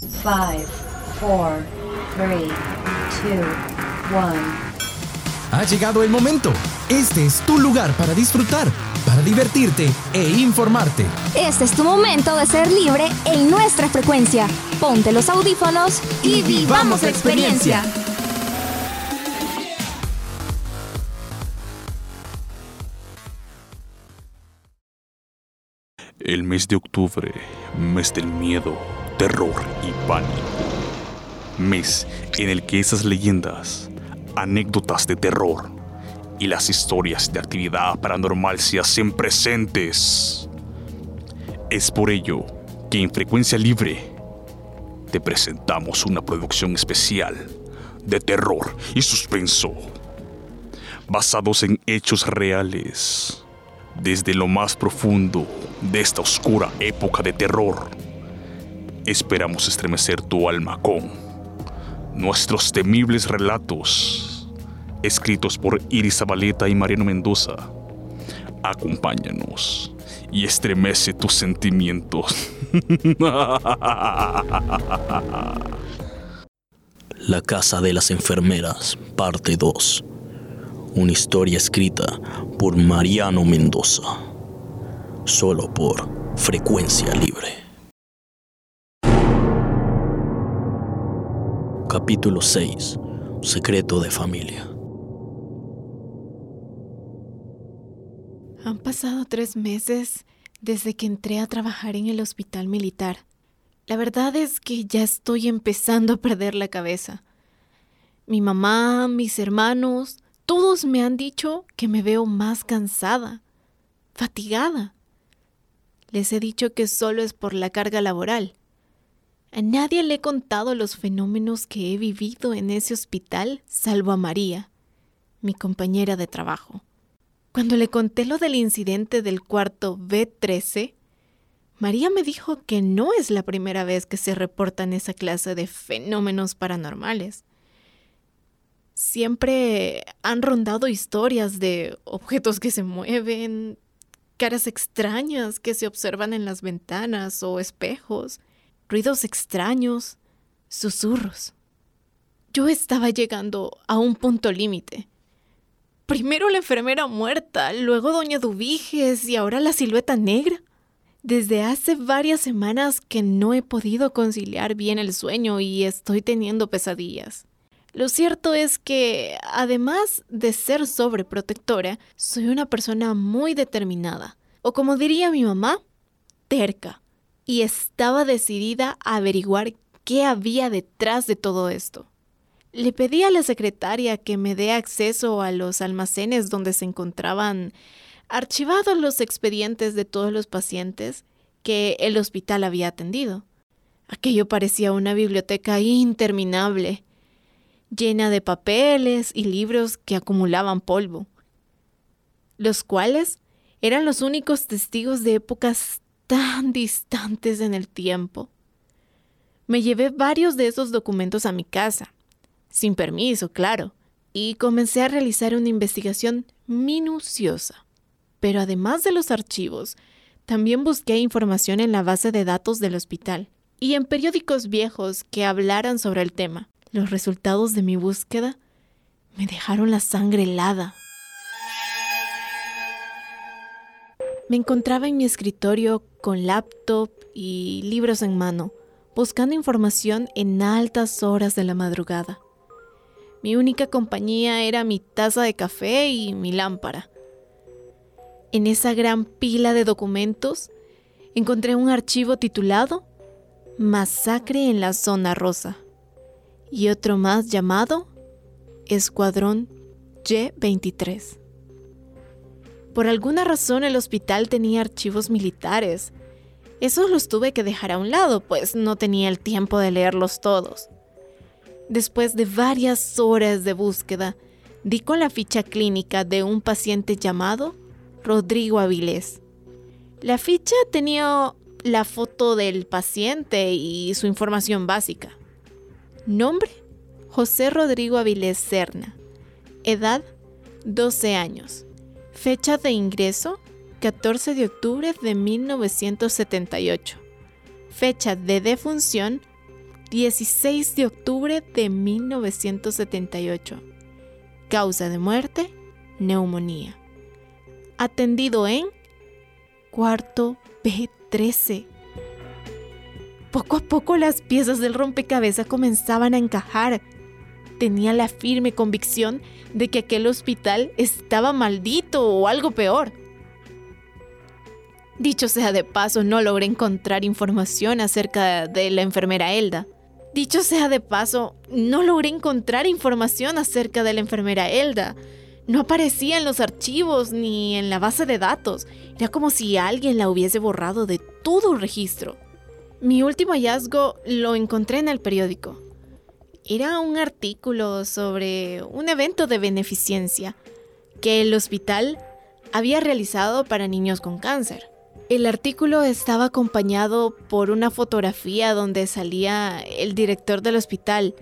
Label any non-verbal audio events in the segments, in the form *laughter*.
5, 4, 3, 2, 1. Ha llegado el momento. Este es tu lugar para disfrutar, para divertirte e informarte. Este es tu momento de ser libre en nuestra frecuencia. Ponte los audífonos y, vivamos la experiencia. El mes de octubre, mes del miedo, terror y pánico. Mes en el que esas leyendas, anécdotas de terror y las historias de actividad paranormal se hacen presentes. Es por ello que en Frecuencia Libre te presentamos una producción especial de terror y suspenso, basados en hechos reales, desde lo más profundo de esta oscura época de terror. Esperamos estremecer tu alma con nuestros temibles relatos, escritos por Iris Zabaleta y Mariano Mendoza. Acompáñanos y estremece tus sentimientos. *laughs* La Casa de las Enfermeras, parte 2. Una historia escrita por Mariano Mendoza. Solo por Frecuencia Libre. Capítulo 6. Secreto de familia. Han pasado tres meses desde que entré a trabajar en el hospital militar. La verdad es que ya estoy empezando a perder la cabeza. Mi mamá, mis hermanos, todos me han dicho que me veo más cansada, fatigada. Les he dicho que solo es por la carga laboral. A nadie le he contado los fenómenos que he vivido en ese hospital, salvo a María, mi compañera de trabajo. Cuando le conté lo del incidente del cuarto B13, María me dijo que no es la primera vez que se reportan esa clase de fenómenos paranormales. Siempre han rondado historias de objetos que se mueven, caras extrañas que se observan en las ventanas o espejos, ruidos extraños, susurros. Yo estaba llegando a un punto límite. Primero la enfermera muerta, luego doña Dubiges y ahora la silueta negra. Desde hace varias semanas que no he podido conciliar bien el sueño y estoy teniendo pesadillas. Lo cierto es que, además de ser sobreprotectora, soy una persona muy determinada, o como diría mi mamá, terca, y estaba decidida a averiguar qué había detrás de todo esto. Le pedí a la secretaria que me dé acceso a los almacenes donde se encontraban archivados los expedientes de todos los pacientes que el hospital había atendido. Aquello parecía una biblioteca interminable, llena de papeles y libros que acumulaban polvo, los cuales eran los únicos testigos de épocas tan distantes en el tiempo. Me llevé varios de esos documentos a mi casa sin permiso, claro, y comencé a realizar una investigación minuciosa. Pero además de los archivos, también busqué información en la base de datos del hospital y en periódicos viejos que hablaran sobre el tema. Los resultados de mi búsqueda me dejaron la sangre helada. Me encontraba en mi escritorio con laptop y libros en mano, buscando información en altas horas de la madrugada. Mi única compañía era mi taza de café y mi lámpara. En esa gran pila de documentos encontré un archivo titulado Masacre en la Zona Rosa y otro más llamado Escuadrón Y-23. Por alguna razón el hospital tenía archivos militares. Esos los tuve que dejar a un lado, pues no tenía el tiempo de leerlos todos. Después de varias horas de búsqueda, di con la ficha clínica de un paciente llamado Rodrigo Avilés. La ficha tenía la foto del paciente y su información básica. Nombre, José Rodrigo Avilés Serna. Edad, 12 años. Fecha de ingreso, 14 de octubre de 1978. Fecha de defunción, 16 de octubre de 1978. Causa de muerte, neumonía. Atendido en cuarto B13. Poco a poco las piezas del rompecabezas comenzaban a encajar. Tenía la firme convicción de que aquel hospital estaba maldito o algo peor. Dicho sea de paso, no logré encontrar información acerca de la enfermera Elda. Dicho sea de paso, no logré encontrar información acerca de la enfermera Elda. No aparecía en los archivos ni en la base de datos. Era como si alguien la hubiese borrado de todo registro. Mi último hallazgo lo encontré en el periódico. Era un artículo sobre un evento de beneficencia que el hospital había realizado para niños con cáncer. El artículo estaba acompañado por una fotografía donde salía el director del hospital,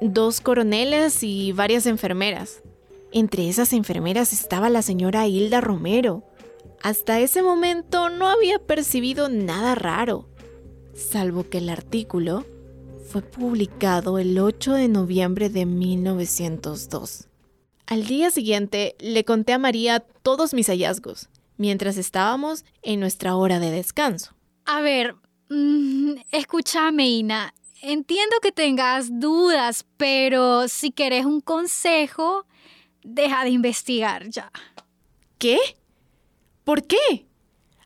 dos coroneles y varias enfermeras. Entre esas enfermeras estaba la señora Hilda Romero. Hasta ese momento no había percibido nada raro, salvo que el artículo fue publicado el 8 de noviembre de 1902. Al día siguiente le conté a María todos mis hallazgos mientras estábamos en nuestra hora de descanso. A ver, mm, escúchame, Ina. Entiendo que tengas dudas, pero si querés un consejo, deja de investigar ya. ¿Qué? ¿Por qué?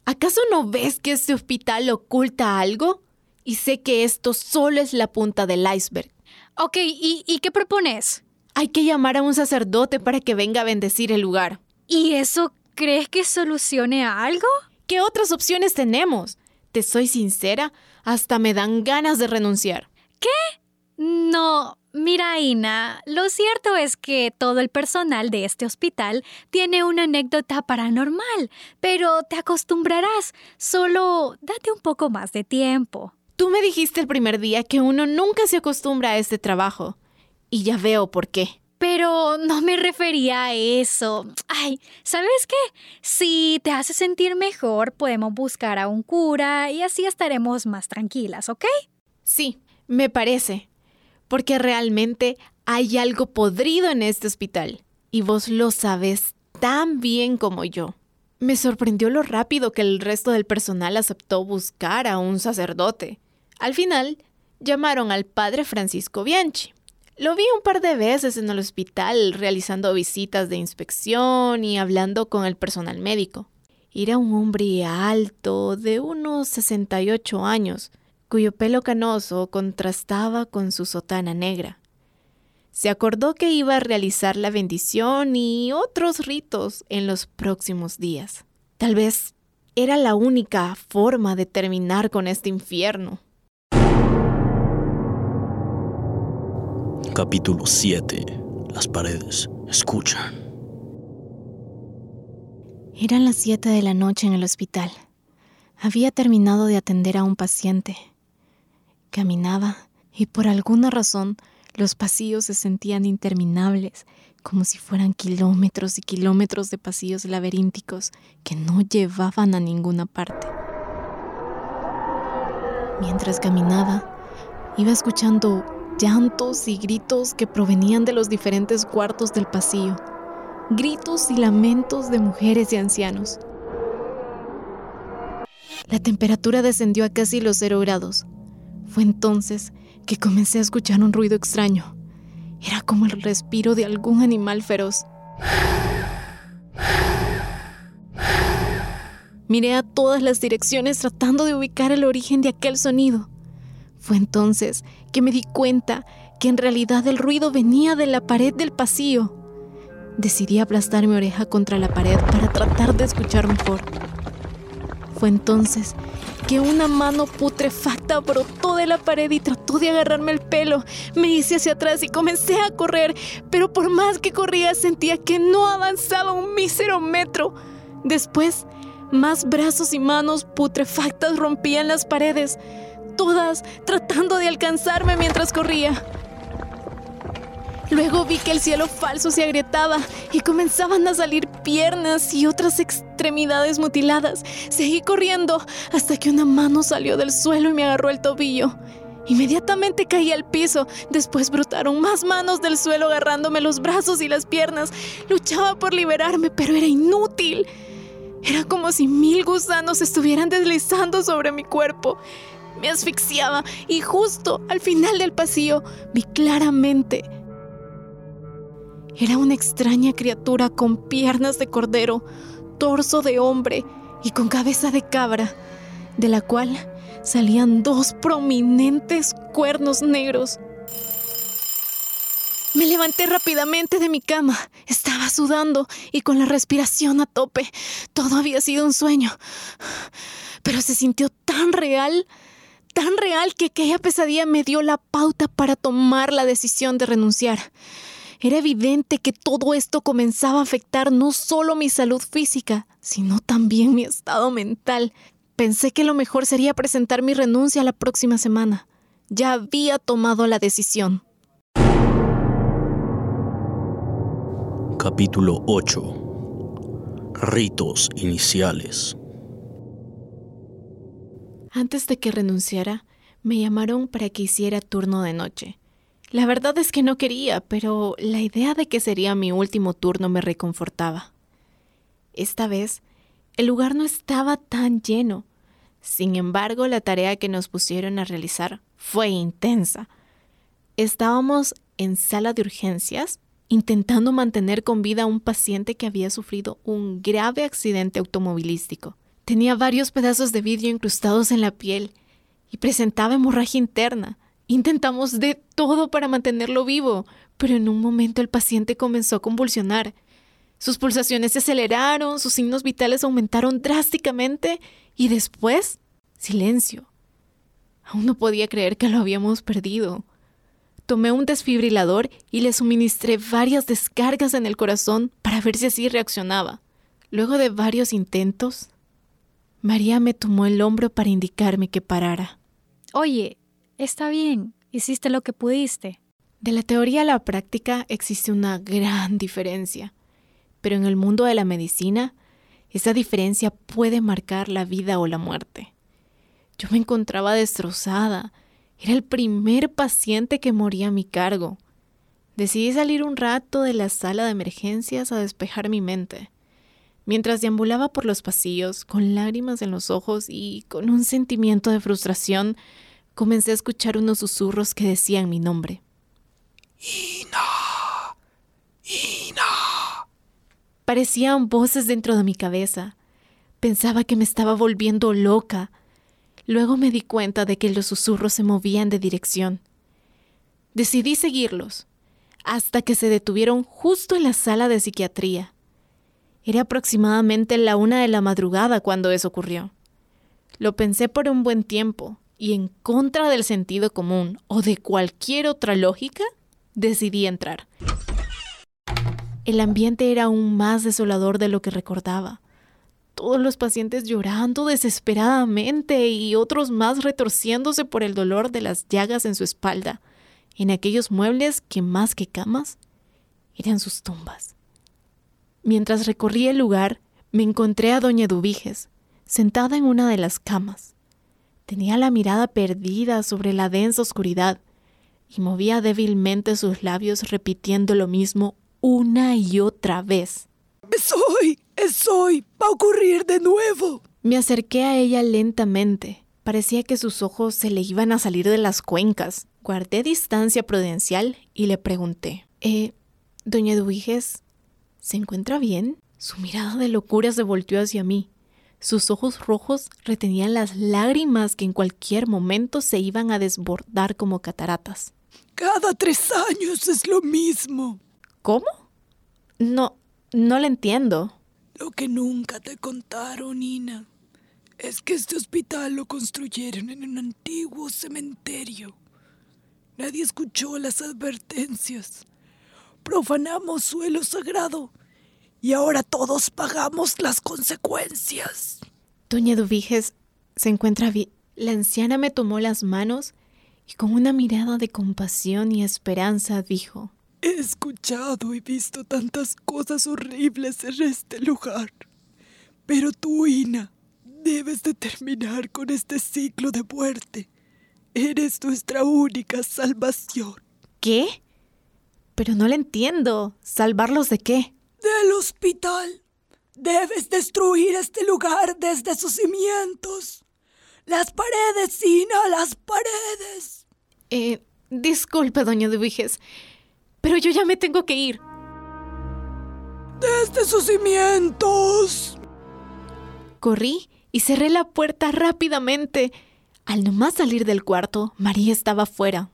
¿Acaso no ves que este hospital oculta algo? Y sé que esto solo es la punta del iceberg. Ok, ¿y, y qué propones? Hay que llamar a un sacerdote para que venga a bendecir el lugar. ¿Y eso ¿Crees que solucione algo? ¿Qué otras opciones tenemos? Te soy sincera, hasta me dan ganas de renunciar. ¿Qué? No, mira, Ina, lo cierto es que todo el personal de este hospital tiene una anécdota paranormal, pero te acostumbrarás. Solo date un poco más de tiempo. Tú me dijiste el primer día que uno nunca se acostumbra a este trabajo. Y ya veo por qué. Pero no me refería a eso. Ay, ¿sabes qué? Si te hace sentir mejor, podemos buscar a un cura y así estaremos más tranquilas, ¿ok? Sí, me parece. Porque realmente hay algo podrido en este hospital. Y vos lo sabes tan bien como yo. Me sorprendió lo rápido que el resto del personal aceptó buscar a un sacerdote. Al final, llamaron al padre Francisco Bianchi. Lo vi un par de veces en el hospital realizando visitas de inspección y hablando con el personal médico. Era un hombre alto, de unos 68 años, cuyo pelo canoso contrastaba con su sotana negra. Se acordó que iba a realizar la bendición y otros ritos en los próximos días. Tal vez era la única forma de terminar con este infierno. Capítulo 7. Las paredes escuchan. Eran las 7 de la noche en el hospital. Había terminado de atender a un paciente. Caminaba y por alguna razón los pasillos se sentían interminables, como si fueran kilómetros y kilómetros de pasillos laberínticos que no llevaban a ninguna parte. Mientras caminaba, iba escuchando llantos y gritos que provenían de los diferentes cuartos del pasillo, gritos y lamentos de mujeres y ancianos. La temperatura descendió a casi los cero grados. Fue entonces que comencé a escuchar un ruido extraño. Era como el respiro de algún animal feroz. Miré a todas las direcciones tratando de ubicar el origen de aquel sonido. Fue entonces que me di cuenta que en realidad el ruido venía de la pared del pasillo. Decidí aplastar mi oreja contra la pared para tratar de escuchar mejor. Fue entonces que una mano putrefacta brotó de la pared y trató de agarrarme el pelo. Me hice hacia atrás y comencé a correr, pero por más que corría sentía que no avanzaba un mísero metro. Después, más brazos y manos putrefactas rompían las paredes todas tratando de alcanzarme mientras corría. Luego vi que el cielo falso se agrietaba y comenzaban a salir piernas y otras extremidades mutiladas. Seguí corriendo hasta que una mano salió del suelo y me agarró el tobillo. Inmediatamente caí al piso. Después brotaron más manos del suelo agarrándome los brazos y las piernas. Luchaba por liberarme, pero era inútil. Era como si mil gusanos estuvieran deslizando sobre mi cuerpo. Me asfixiaba y justo al final del pasillo vi claramente. Era una extraña criatura con piernas de cordero, torso de hombre y con cabeza de cabra, de la cual salían dos prominentes cuernos negros. Me levanté rápidamente de mi cama. Estaba sudando y con la respiración a tope. Todo había sido un sueño. Pero se sintió tan real, tan real que aquella pesadilla me dio la pauta para tomar la decisión de renunciar. Era evidente que todo esto comenzaba a afectar no solo mi salud física, sino también mi estado mental. Pensé que lo mejor sería presentar mi renuncia la próxima semana. Ya había tomado la decisión. Capítulo 8 Ritos iniciales Antes de que renunciara, me llamaron para que hiciera turno de noche. La verdad es que no quería, pero la idea de que sería mi último turno me reconfortaba. Esta vez el lugar no estaba tan lleno. Sin embargo, la tarea que nos pusieron a realizar fue intensa. Estábamos en sala de urgencias intentando mantener con vida a un paciente que había sufrido un grave accidente automovilístico. Tenía varios pedazos de vidrio incrustados en la piel y presentaba hemorragia interna. Intentamos de todo para mantenerlo vivo, pero en un momento el paciente comenzó a convulsionar. Sus pulsaciones se aceleraron, sus signos vitales aumentaron drásticamente y después, silencio. Aún no podía creer que lo habíamos perdido. Tomé un desfibrilador y le suministré varias descargas en el corazón para ver si así reaccionaba. Luego de varios intentos, María me tomó el hombro para indicarme que parara. Oye, está bien, hiciste lo que pudiste. De la teoría a la práctica existe una gran diferencia pero en el mundo de la medicina, esa diferencia puede marcar la vida o la muerte. Yo me encontraba destrozada. Era el primer paciente que moría a mi cargo. Decidí salir un rato de la sala de emergencias a despejar mi mente. Mientras deambulaba por los pasillos, con lágrimas en los ojos y con un sentimiento de frustración, comencé a escuchar unos susurros que decían mi nombre. Ina. Ina. Parecían voces dentro de mi cabeza. Pensaba que me estaba volviendo loca. Luego me di cuenta de que los susurros se movían de dirección. Decidí seguirlos, hasta que se detuvieron justo en la sala de psiquiatría. Era aproximadamente la una de la madrugada cuando eso ocurrió. Lo pensé por un buen tiempo, y en contra del sentido común o de cualquier otra lógica, decidí entrar. El ambiente era aún más desolador de lo que recordaba. Todos los pacientes llorando desesperadamente y otros más retorciéndose por el dolor de las llagas en su espalda, en aquellos muebles que más que camas eran sus tumbas. Mientras recorría el lugar, me encontré a doña Dubiges, sentada en una de las camas. Tenía la mirada perdida sobre la densa oscuridad y movía débilmente sus labios repitiendo lo mismo una y otra vez. Es hoy, es hoy, va a ocurrir de nuevo. Me acerqué a ella lentamente. Parecía que sus ojos se le iban a salir de las cuencas. Guardé distancia prudencial y le pregunté, Eh, doña Eduviges, ¿se encuentra bien? Su mirada de locura se volteó hacia mí. Sus ojos rojos retenían las lágrimas que en cualquier momento se iban a desbordar como cataratas. Cada tres años es lo mismo. ¿Cómo? No, no le entiendo. Lo que nunca te contaron, Nina, es que este hospital lo construyeron en un antiguo cementerio. Nadie escuchó las advertencias. Profanamos suelo sagrado y ahora todos pagamos las consecuencias. Doña Duviges se encuentra bien. La anciana me tomó las manos y con una mirada de compasión y esperanza dijo, He escuchado y visto tantas cosas horribles en este lugar. Pero tú, Ina, debes de terminar con este ciclo de muerte. Eres nuestra única salvación. ¿Qué? Pero no le entiendo. ¿Salvarlos de qué? Del hospital. Debes destruir este lugar desde sus cimientos. Las paredes, Ina, las paredes. Eh, disculpe, doña Dubiges, pero yo ya me tengo que ir. Desde sus cimientos. Corrí y cerré la puerta rápidamente. Al nomás salir del cuarto, María estaba fuera.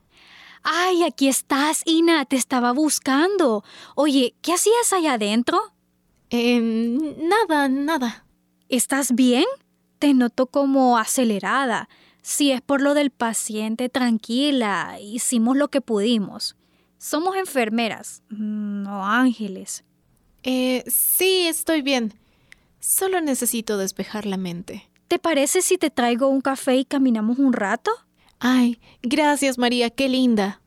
Ay, aquí estás, Ina, te estaba buscando. Oye, ¿qué hacías allá adentro? Eh, nada, nada. ¿Estás bien? Te noto como acelerada. Si es por lo del paciente, tranquila. Hicimos lo que pudimos. Somos enfermeras, no ángeles. Eh, sí, estoy bien. Solo necesito despejar la mente. ¿Te parece si te traigo un café y caminamos un rato? Ay, gracias María, qué linda.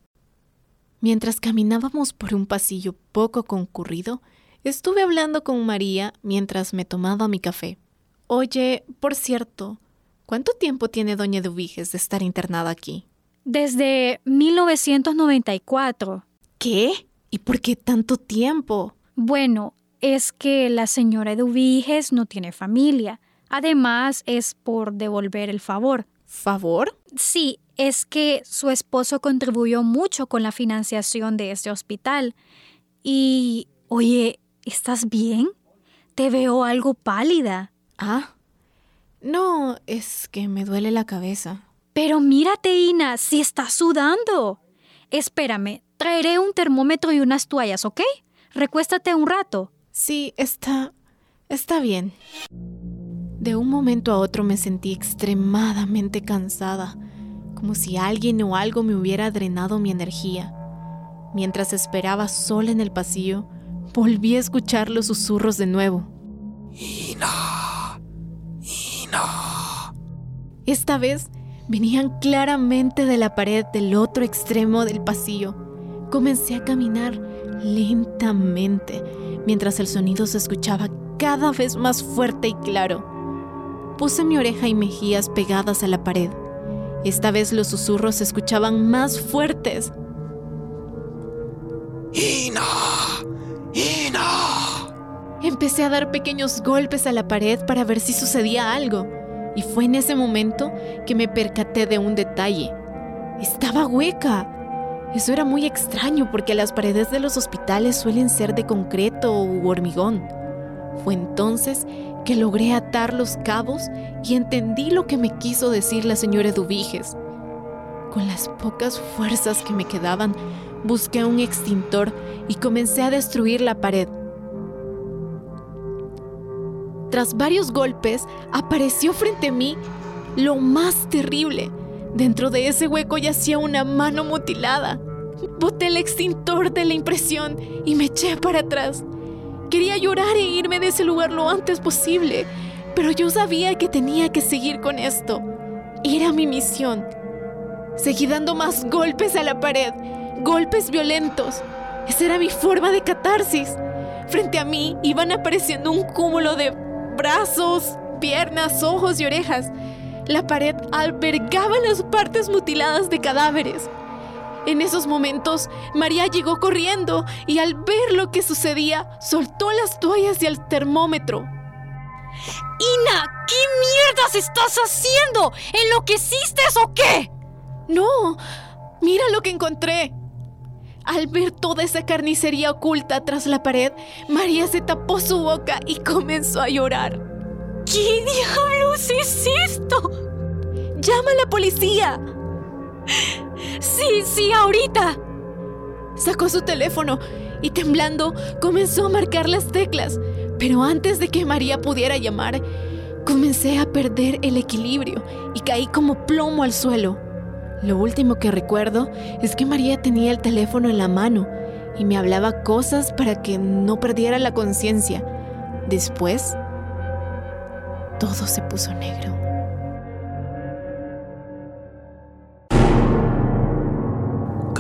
Mientras caminábamos por un pasillo poco concurrido, estuve hablando con María mientras me tomaba mi café. Oye, por cierto, ¿cuánto tiempo tiene doña Dubiges de estar internada aquí? Desde 1994. ¿Qué? ¿Y por qué tanto tiempo? Bueno, es que la señora Eduviges no tiene familia. Además, es por devolver el favor. ¿Favor? Sí, es que su esposo contribuyó mucho con la financiación de este hospital. Y, oye, ¿estás bien? Te veo algo pálida. Ah. No, es que me duele la cabeza. Pero mírate, Ina, si estás sudando. Espérame, traeré un termómetro y unas toallas, ¿ok? Recuéstate un rato. Sí, está... está bien. De un momento a otro me sentí extremadamente cansada, como si alguien o algo me hubiera drenado mi energía. Mientras esperaba sola en el pasillo, volví a escuchar los susurros de nuevo. Ina. Ina. Esta vez venían claramente de la pared del otro extremo del pasillo. Comencé a caminar lentamente mientras el sonido se escuchaba cada vez más fuerte y claro. Puse mi oreja y mejillas pegadas a la pared. Esta vez los susurros se escuchaban más fuertes. Ina. Ina. Empecé a dar pequeños golpes a la pared para ver si sucedía algo. Y fue en ese momento que me percaté de un detalle. Estaba hueca. Eso era muy extraño porque las paredes de los hospitales suelen ser de concreto u hormigón. Fue entonces que logré atar los cabos y entendí lo que me quiso decir la señora Dubiges. Con las pocas fuerzas que me quedaban, busqué un extintor y comencé a destruir la pared. Tras varios golpes, apareció frente a mí lo más terrible. Dentro de ese hueco yacía una mano mutilada. Boté el extintor de la impresión y me eché para atrás. Quería llorar e irme de ese lugar lo antes posible, pero yo sabía que tenía que seguir con esto. Era mi misión. Seguí dando más golpes a la pared, golpes violentos. Esa era mi forma de catarsis. Frente a mí iban apareciendo un cúmulo de brazos, piernas, ojos y orejas. La pared albergaba las partes mutiladas de cadáveres. En esos momentos, María llegó corriendo y al ver lo que sucedía, soltó las toallas y el termómetro. ¡Ina! ¿Qué mierdas estás haciendo? ¿Enloqueciste o qué? No, mira lo que encontré. Al ver toda esa carnicería oculta tras la pared, María se tapó su boca y comenzó a llorar. ¿Qué diablos es esto? ¡Llama a la policía! Sí, sí, ahorita. Sacó su teléfono y temblando comenzó a marcar las teclas. Pero antes de que María pudiera llamar, comencé a perder el equilibrio y caí como plomo al suelo. Lo último que recuerdo es que María tenía el teléfono en la mano y me hablaba cosas para que no perdiera la conciencia. Después, todo se puso negro.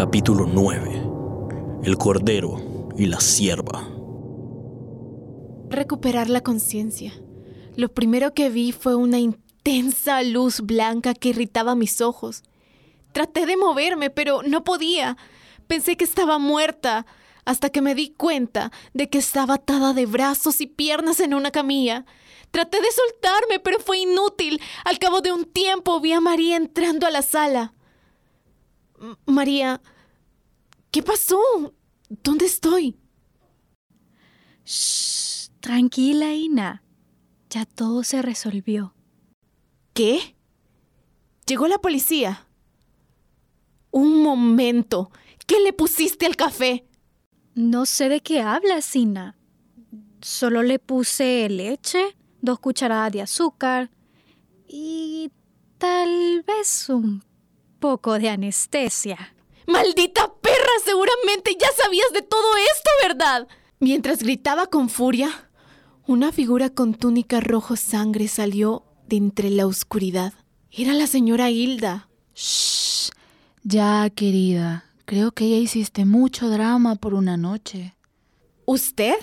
Capítulo 9. El Cordero y la Sierva. Recuperar la conciencia. Lo primero que vi fue una intensa luz blanca que irritaba mis ojos. Traté de moverme, pero no podía. Pensé que estaba muerta, hasta que me di cuenta de que estaba atada de brazos y piernas en una camilla. Traté de soltarme, pero fue inútil. Al cabo de un tiempo vi a María entrando a la sala. María, ¿qué pasó? ¿Dónde estoy? Shh, tranquila, Ina. Ya todo se resolvió. ¿Qué? Llegó la policía. Un momento. ¿Qué le pusiste al café? No sé de qué hablas, Ina. Solo le puse leche, dos cucharadas de azúcar y tal vez un poco de anestesia. ¡Maldita perra! Seguramente ya sabías de todo esto, ¿verdad? Mientras gritaba con furia, una figura con túnica rojo sangre salió de entre la oscuridad. Era la señora Hilda. Shh. Ya, querida. Creo que ya hiciste mucho drama por una noche. ¿Usted?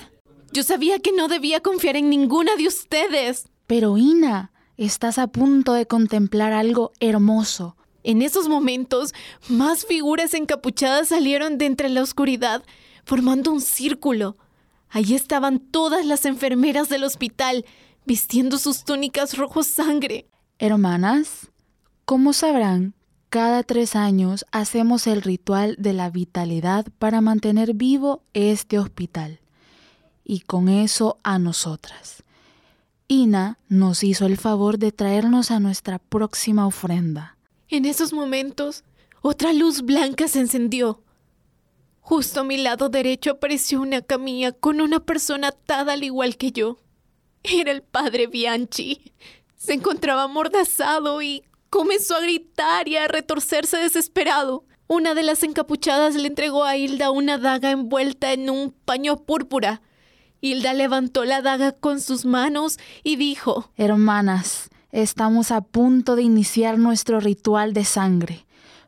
Yo sabía que no debía confiar en ninguna de ustedes. Pero Ina, estás a punto de contemplar algo hermoso. En esos momentos, más figuras encapuchadas salieron de entre la oscuridad, formando un círculo. Allí estaban todas las enfermeras del hospital, vistiendo sus túnicas rojo sangre. Hermanas, como sabrán, cada tres años hacemos el ritual de la vitalidad para mantener vivo este hospital. Y con eso a nosotras. Ina nos hizo el favor de traernos a nuestra próxima ofrenda. En esos momentos, otra luz blanca se encendió. Justo a mi lado derecho apareció una camilla con una persona atada al igual que yo. Era el padre Bianchi. Se encontraba amordazado y comenzó a gritar y a retorcerse desesperado. Una de las encapuchadas le entregó a Hilda una daga envuelta en un paño púrpura. Hilda levantó la daga con sus manos y dijo Hermanas, estamos a punto de iniciar nuestro ritual de sangre.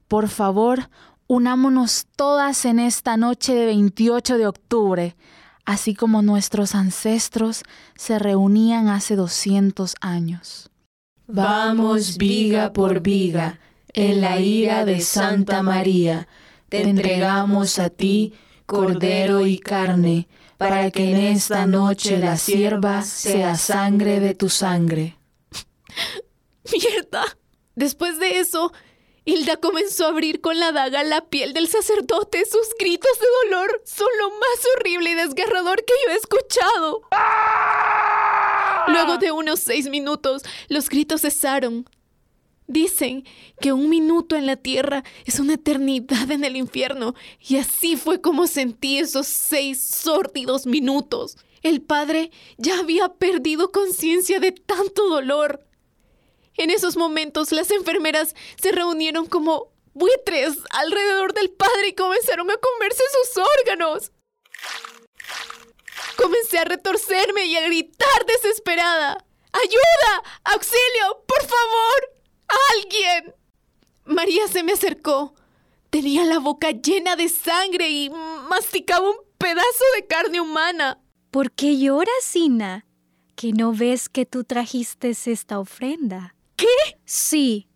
Por favor, unámonos todas en esta noche de 28 de octubre, así como nuestros ancestros se reunían hace 200 años. Vamos viga por viga, en la ira de Santa María, te entregamos a ti cordero y carne, para que en esta noche la sierva sea sangre de tu sangre. *laughs* ¡Mierda! Después de eso, Hilda comenzó a abrir con la daga la piel del sacerdote. Sus gritos de dolor son lo más horrible y desgarrador que yo he escuchado. Luego de unos seis minutos, los gritos cesaron. Dicen que un minuto en la tierra es una eternidad en el infierno, y así fue como sentí esos seis sórdidos minutos. El padre ya había perdido conciencia de tanto dolor. En esos momentos las enfermeras se reunieron como buitres alrededor del padre y comenzaron a comerse sus órganos. Comencé a retorcerme y a gritar desesperada. ¡Ayuda! ¡Auxilio! ¡Por favor! ¡Alguien! María se me acercó. Tenía la boca llena de sangre y masticaba un pedazo de carne humana. ¿Por qué lloras, Ina? ¿Que no ves que tú trajiste esta ofrenda? ¿Qué? Sí,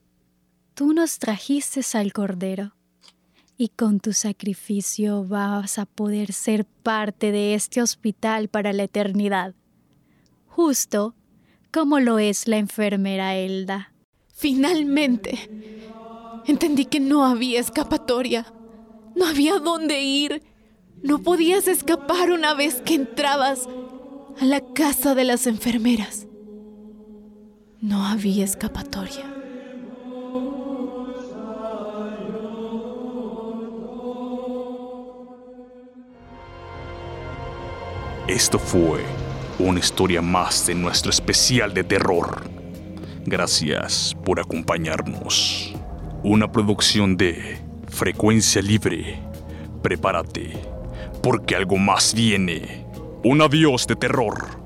tú nos trajiste al Cordero. Y con tu sacrificio vas a poder ser parte de este hospital para la eternidad. Justo como lo es la enfermera Elda. Finalmente, entendí que no había escapatoria. No había dónde ir. No podías escapar una vez que entrabas a la casa de las enfermeras. No había escapatoria. Esto fue una historia más de nuestro especial de terror. Gracias por acompañarnos. Una producción de Frecuencia Libre. Prepárate, porque algo más viene. Un adiós de terror